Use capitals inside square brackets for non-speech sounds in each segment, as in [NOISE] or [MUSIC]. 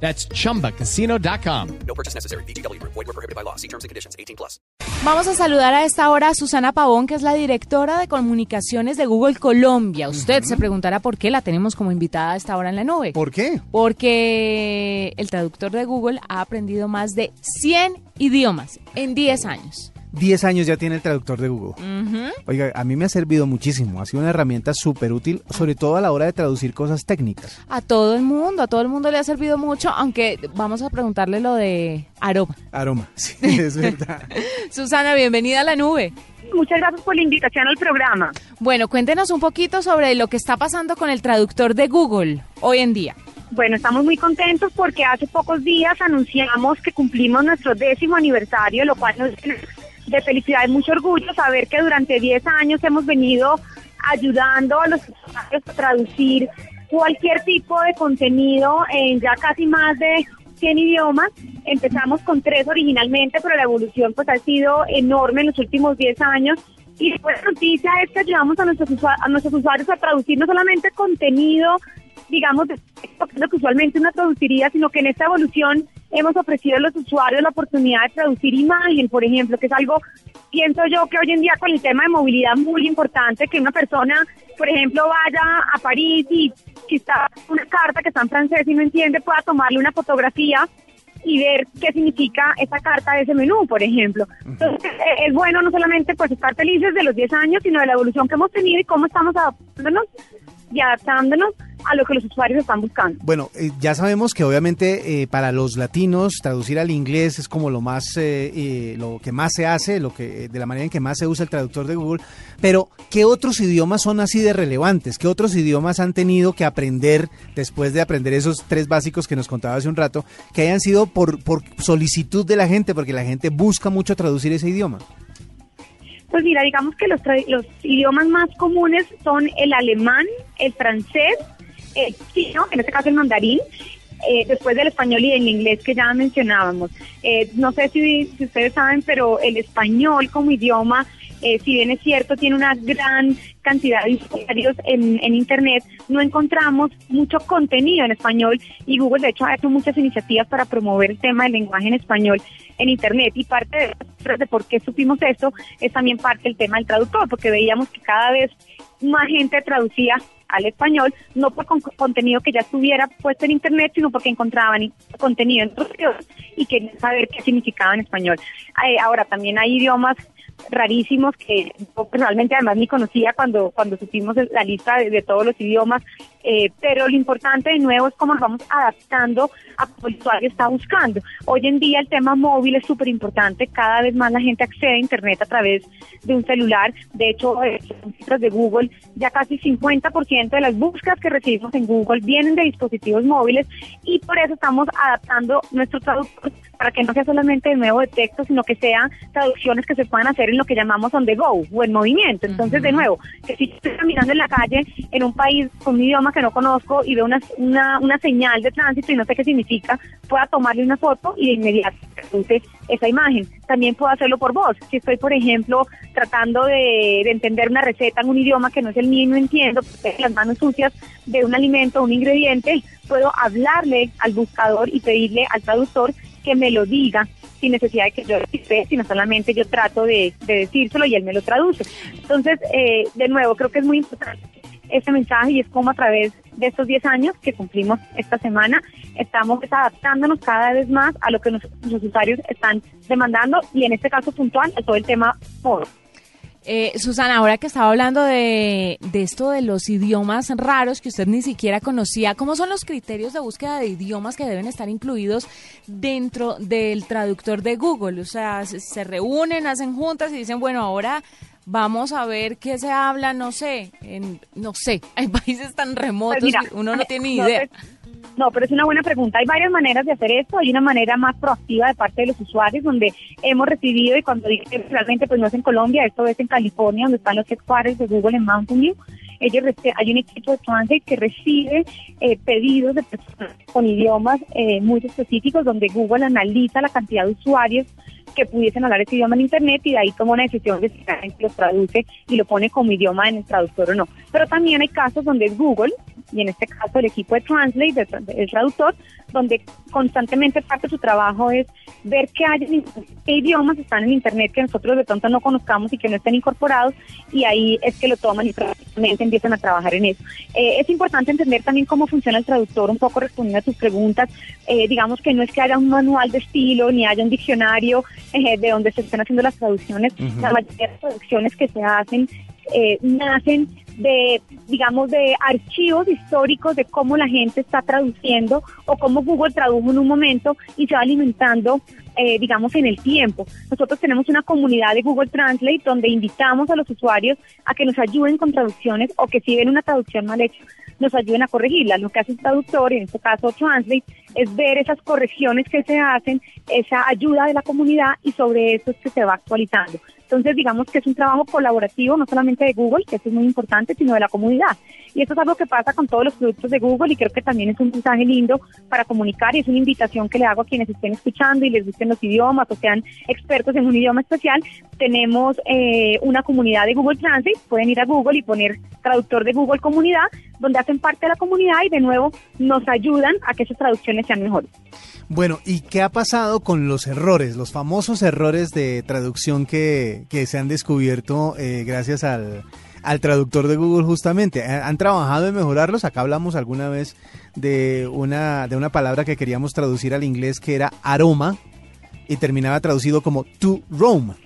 That's chumbacasino.com. No purchase necessary. BGW. Void were prohibited by law. See terms and conditions. 18 plus. Vamos a saludar a esta hora a Susana Pavón, que es la directora de comunicaciones de Google Colombia. Usted se preguntará por qué la tenemos como invitada a esta hora en la nube. ¿Por qué? Porque el traductor de Google ha aprendido más de 100 idiomas en 10 años. 10 años ya tiene el traductor de Google. Oiga, a mí me ha servido muchísimo. Ha sido una herramienta súper útil, sobre todo a la hora de traducir cosas técnicas. A todo el mundo, a todo el mundo le ha servido mucho, aunque vamos a preguntarle lo de aroma. Aroma, [LAUGHS] sí, [LAUGHS] es verdad. Susana, bienvenida a la nube. Muchas gracias por la invitación al programa. Bueno, cuéntenos un poquito sobre lo que está pasando con el traductor de Google hoy en día. Bueno, estamos muy contentos porque hace pocos días anunciamos que cumplimos nuestro décimo aniversario, lo cual nos llena de felicidad y mucho orgullo saber que durante 10 años hemos venido ayudando a los usuarios a traducir cualquier tipo de contenido en ya casi más de 100 idiomas. Empezamos con tres originalmente, pero la evolución pues ha sido enorme en los últimos 10 años. Y después la noticia es que ayudamos a nuestros, a nuestros usuarios a traducir no solamente contenido, digamos, es lo que usualmente uno traduciría, sino que en esta evolución hemos ofrecido a los usuarios la oportunidad de traducir imagen, por ejemplo, que es algo, pienso yo, que hoy en día con el tema de movilidad muy importante, que una persona, por ejemplo, vaya a París y si está una carta que está en francés y no entiende, pueda tomarle una fotografía y ver qué significa esa carta de ese menú, por ejemplo. Entonces, eh, es bueno no solamente pues estar felices de los 10 años, sino de la evolución que hemos tenido y cómo estamos adaptándonos y adaptándonos a lo que los usuarios están buscando. Bueno, eh, ya sabemos que obviamente eh, para los latinos traducir al inglés es como lo más, eh, eh, lo que más se hace, lo que de la manera en que más se usa el traductor de Google. Pero ¿qué otros idiomas son así de relevantes? ¿Qué otros idiomas han tenido que aprender después de aprender esos tres básicos que nos contaba hace un rato, que hayan sido por por solicitud de la gente, porque la gente busca mucho traducir ese idioma? Pues mira, digamos que los, los idiomas más comunes son el alemán, el francés, el chino, en este caso el mandarín, eh, después del español y del inglés que ya mencionábamos. Eh, no sé si, ustedes saben, pero el español como idioma, eh, si bien es cierto, tiene una gran cantidad de usuarios en, en Internet, no encontramos mucho contenido en español y Google de hecho ha hecho muchas iniciativas para promover el tema del lenguaje en español en Internet y parte de, de por qué supimos esto es también parte del tema del traductor, porque veíamos que cada vez más gente traducía al español, no por con- contenido que ya estuviera puesto en internet, sino porque encontraban contenido en otros idiomas y querían saber qué significaba en español. Eh, ahora también hay idiomas rarísimos que yo personalmente además ni conocía cuando cuando supimos la lista de, de todos los idiomas, eh, pero lo importante de nuevo es cómo nos vamos adaptando a cómo el usuario está buscando. Hoy en día el tema móvil es súper importante, cada vez más la gente accede a Internet a través de un celular, de hecho, eh, cifras de Google, ya casi 50% de las búsquedas que recibimos en Google vienen de dispositivos móviles y por eso estamos adaptando nuestro traductor para que no sea solamente de nuevo de texto, sino que sean traducciones que se puedan hacer en lo que llamamos on the go o en movimiento. Entonces, de nuevo, que si estoy caminando en la calle en un país con un idioma que no conozco y veo una, una, señal de tránsito y no sé qué significa, pueda tomarle una foto y de inmediato esa imagen. También puedo hacerlo por voz. Si estoy, por ejemplo, tratando de, de entender una receta en un idioma que no es el mío y no entiendo, tengo las manos sucias de un alimento, un ingrediente, puedo hablarle al buscador y pedirle al traductor que me lo diga sin necesidad de que yo lo dicte, sino solamente yo trato de, de decírselo y él me lo traduce. Entonces, eh, de nuevo, creo que es muy importante ese mensaje y es como a través de estos 10 años que cumplimos esta semana, estamos adaptándonos cada vez más a lo que los usuarios están demandando y en este caso puntual a todo el tema foro. Eh, Susana, ahora que estaba hablando de, de esto de los idiomas raros que usted ni siquiera conocía, ¿cómo son los criterios de búsqueda de idiomas que deben estar incluidos dentro del traductor de Google? O sea, se, se reúnen, hacen juntas y dicen, bueno, ahora vamos a ver qué se habla, no sé, en, no sé, [LAUGHS] hay países tan remotos Pues mira, que uno no tiene ni no idea. No, pero es una buena pregunta. Hay varias maneras de hacer esto. Hay una manera más proactiva de parte de los usuarios, donde hemos recibido, y cuando que realmente pues no es en Colombia, esto es en California, donde están los headquarters de Google en Mountain View. Ellos hay un equipo de Translate que recibe eh, pedidos de personas con idiomas eh, muy específicos, donde Google analiza la cantidad de usuarios que pudiesen hablar ese idioma en Internet y de ahí toma una decisión de si los traduce y lo pone como idioma en el traductor o no. Pero también hay casos donde es Google, y en este caso el equipo de Translate, el traductor, donde constantemente parte de su trabajo es ver qué hay qué idiomas están en Internet que nosotros de pronto no conozcamos y que no estén incorporados, y ahí es que lo toman y prácticamente empiezan a trabajar en eso. Eh, es importante entender también cómo funciona el traductor, un poco respondiendo a tus preguntas. Eh, digamos que no es que haya un manual de estilo ni haya un diccionario eh, de donde se estén haciendo las traducciones. La mayoría de las traducciones que se hacen eh, nacen de, digamos, de archivos históricos de cómo la gente está traduciendo o cómo Google tradujo en un momento y se va alimentando, eh, digamos, en el tiempo. Nosotros tenemos una comunidad de Google Translate donde invitamos a los usuarios a que nos ayuden con traducciones o que si ven una traducción mal hecha, nos ayuden a corregirla. Lo que hace el traductor, en este caso Translate, es ver esas correcciones que se hacen, esa ayuda de la comunidad y sobre eso es que se va actualizando. Entonces, digamos que es un trabajo colaborativo, no solamente de Google, que eso es muy importante, sino de la comunidad. Y eso es algo que pasa con todos los productos de Google y creo que también es un mensaje lindo para comunicar y es una invitación que le hago a quienes estén escuchando y les gusten los idiomas o sean expertos en un idioma especial. Tenemos eh, una comunidad de Google Translate, pueden ir a Google y poner traductor de Google comunidad, donde hacen parte de la comunidad y de nuevo nos ayudan a que esas traducciones sean mejores. Bueno, ¿y qué ha pasado con los errores, los famosos errores de traducción que, que se han descubierto eh, gracias al, al traductor de Google justamente? ¿Han han trabajado en mejorarlos? Acá hablamos alguna vez de una, de una palabra que queríamos traducir al inglés que era aroma y terminaba traducido como to roam. [LAUGHS]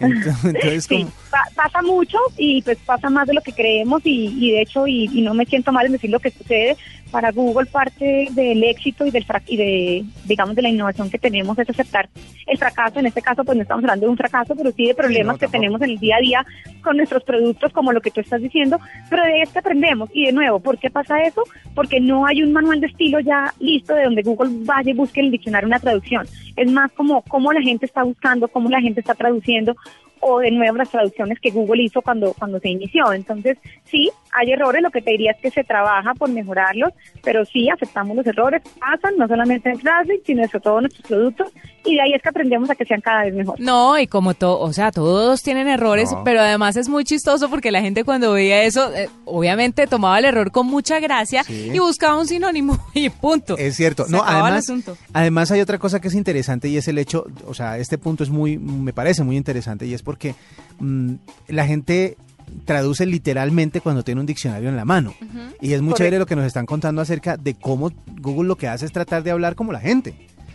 Entonces, entonces Sí, como- pa- pasa mucho y pues pasa más de lo que creemos y, y de hecho, y, y no me siento mal en decir lo que sucede, para Google parte del éxito y del frac- y de, digamos, de la innovación que tenemos es aceptar el fracaso. En este caso, pues no estamos hablando de un fracaso, pero sí de problemas no, que tenemos en el día a día con nuestros productos, como lo que tú estás diciendo, pero de este aprendemos. Y de nuevo, ¿por qué pasa eso? Porque no hay un manual de estilo ya listo de donde Google vaya y busque en el diccionario una traducción. Es más como cómo la gente está buscando, cómo la gente está traduciendo o de nuevo las traducciones que Google hizo cuando, cuando se inició. Entonces, sí, hay errores, lo que te diría es que se trabaja por mejorarlos, pero sí aceptamos los errores, pasan no solamente en Translate, sino en todos nuestros productos, y de ahí es que aprendemos a que sean cada vez mejores. No, y como todo, o sea, todos tienen errores, No. pero además es muy chistoso porque la gente cuando veía eso, eh, obviamente tomaba el error con mucha gracia Sí. y buscaba un sinónimo [LAUGHS] y punto. Es cierto. Se No, además, además hay otra cosa que es interesante y es el hecho, o sea, este punto es muy, me parece muy interesante y es porque mm, la gente traduce literalmente cuando tiene un diccionario en la mano. Y es muy Correcto. chévere lo que nos están contando acerca de cómo Google lo que hace es tratar de hablar como la gente.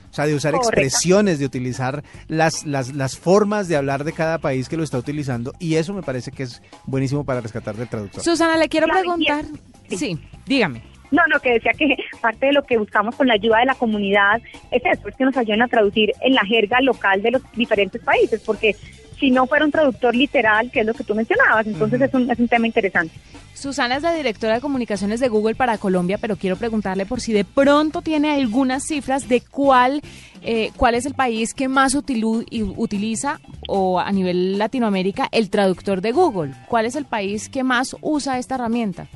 O sea, de usar Correcto. expresiones, de utilizar las, las, las formas de hablar de cada país que lo está utilizando. Y eso me parece que es buenísimo para rescatar del traductor. Susana, le quiero preguntar. Sí, dígame. No, no, que decía que parte de lo que buscamos con la ayuda de la comunidad es eso, es que nos ayuden a traducir en la jerga local de los diferentes países, porque si no fuera un traductor literal, que es lo que tú mencionabas, entonces es, un, es un tema interesante. Susana es la directora de comunicaciones de Google para Colombia, pero quiero preguntarle por si de pronto tiene algunas cifras de cuál, eh, cuál es el país que más utilu- utiliza o a nivel Latinoamérica el traductor de Google. ¿Cuál es el país que más usa esta herramienta?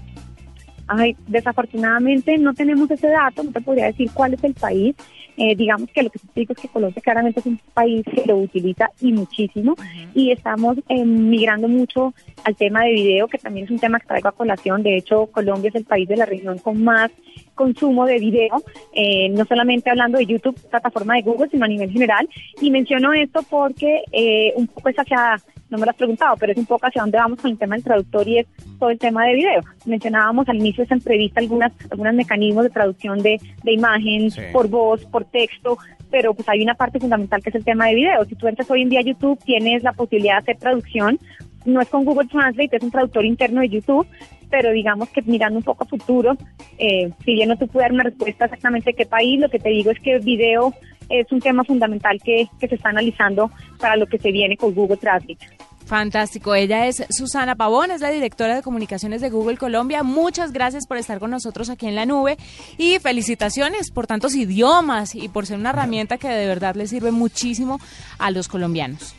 Ay, desafortunadamente no tenemos ese dato, no te podría decir cuál es el país. Eh, digamos que lo que te digo es que Colombia claramente es un país que lo utiliza y muchísimo y estamos eh, migrando mucho al tema de video, que también es un tema que traigo a colación. De hecho, Colombia es el país de la región con más consumo de video, eh, no solamente hablando de YouTube, plataforma de Google, sino a nivel general. Y menciono esto porque eh, un poco es hacia, no me lo has preguntado, pero es un poco hacia dónde vamos con el tema del traductor y es todo el tema de video. Mencionábamos al inicio de esta entrevista algunas, algunos mecanismos de traducción de, de imagen Sí. por voz, por texto, pero pues hay una parte fundamental que es el tema de video. Si tú entras hoy en día a YouTube, tienes la posibilidad de hacer traducción. No es con Google Translate, es un traductor interno de YouTube, pero digamos que mirando un poco a futuro, eh, si bien no te puedo dar una respuesta exactamente qué país, lo que te digo es que el video es un tema fundamental que, que se está analizando para lo que se viene con Google Translate. Fantástico. Ella es Susana Pavón, es la directora de comunicaciones de Google Colombia. Muchas gracias por estar con nosotros aquí en la nube y felicitaciones por tantos idiomas y por ser una herramienta que de verdad le sirve muchísimo a los colombianos.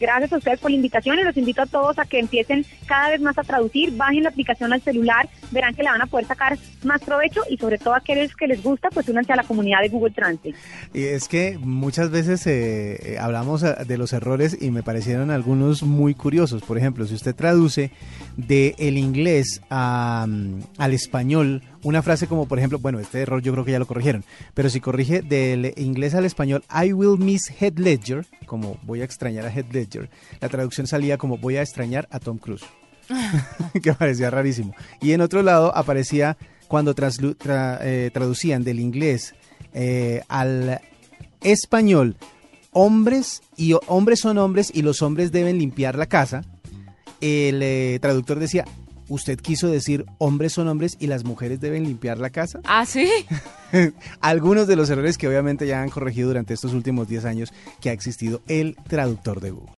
Gracias a ustedes por la invitación y los invito a todos a que empiecen cada vez más a traducir, bajen la aplicación al celular, verán que le van a poder sacar más provecho y sobre todo a aquellos que les gusta, pues únanse a la comunidad de Google Translate. Y es que muchas veces eh, eh, hablamos eh, de los errores y me parecieron algunos muy curiosos. Por ejemplo, si usted traduce del el inglés a, mm, al español una frase como, por ejemplo, bueno, este error yo creo que ya lo corrigieron, pero si corrige del inglés al español, I will miss Head Ledger, como voy a extrañar a Head Ledger, la traducción salía como voy a extrañar a Tom Cruise, [LAUGHS] que parecía rarísimo. Y en otro lado aparecía cuando tra- eh, traducían del inglés eh, al español, hombres y hombres son hombres y los hombres deben limpiar la casa. El eh, traductor decía, usted quiso decir hombres son hombres y las mujeres deben limpiar la casa. ¿Ah, sí? [LAUGHS] Algunos de los errores que obviamente ya han corregido durante estos últimos 10 años que ha existido el traductor de Google.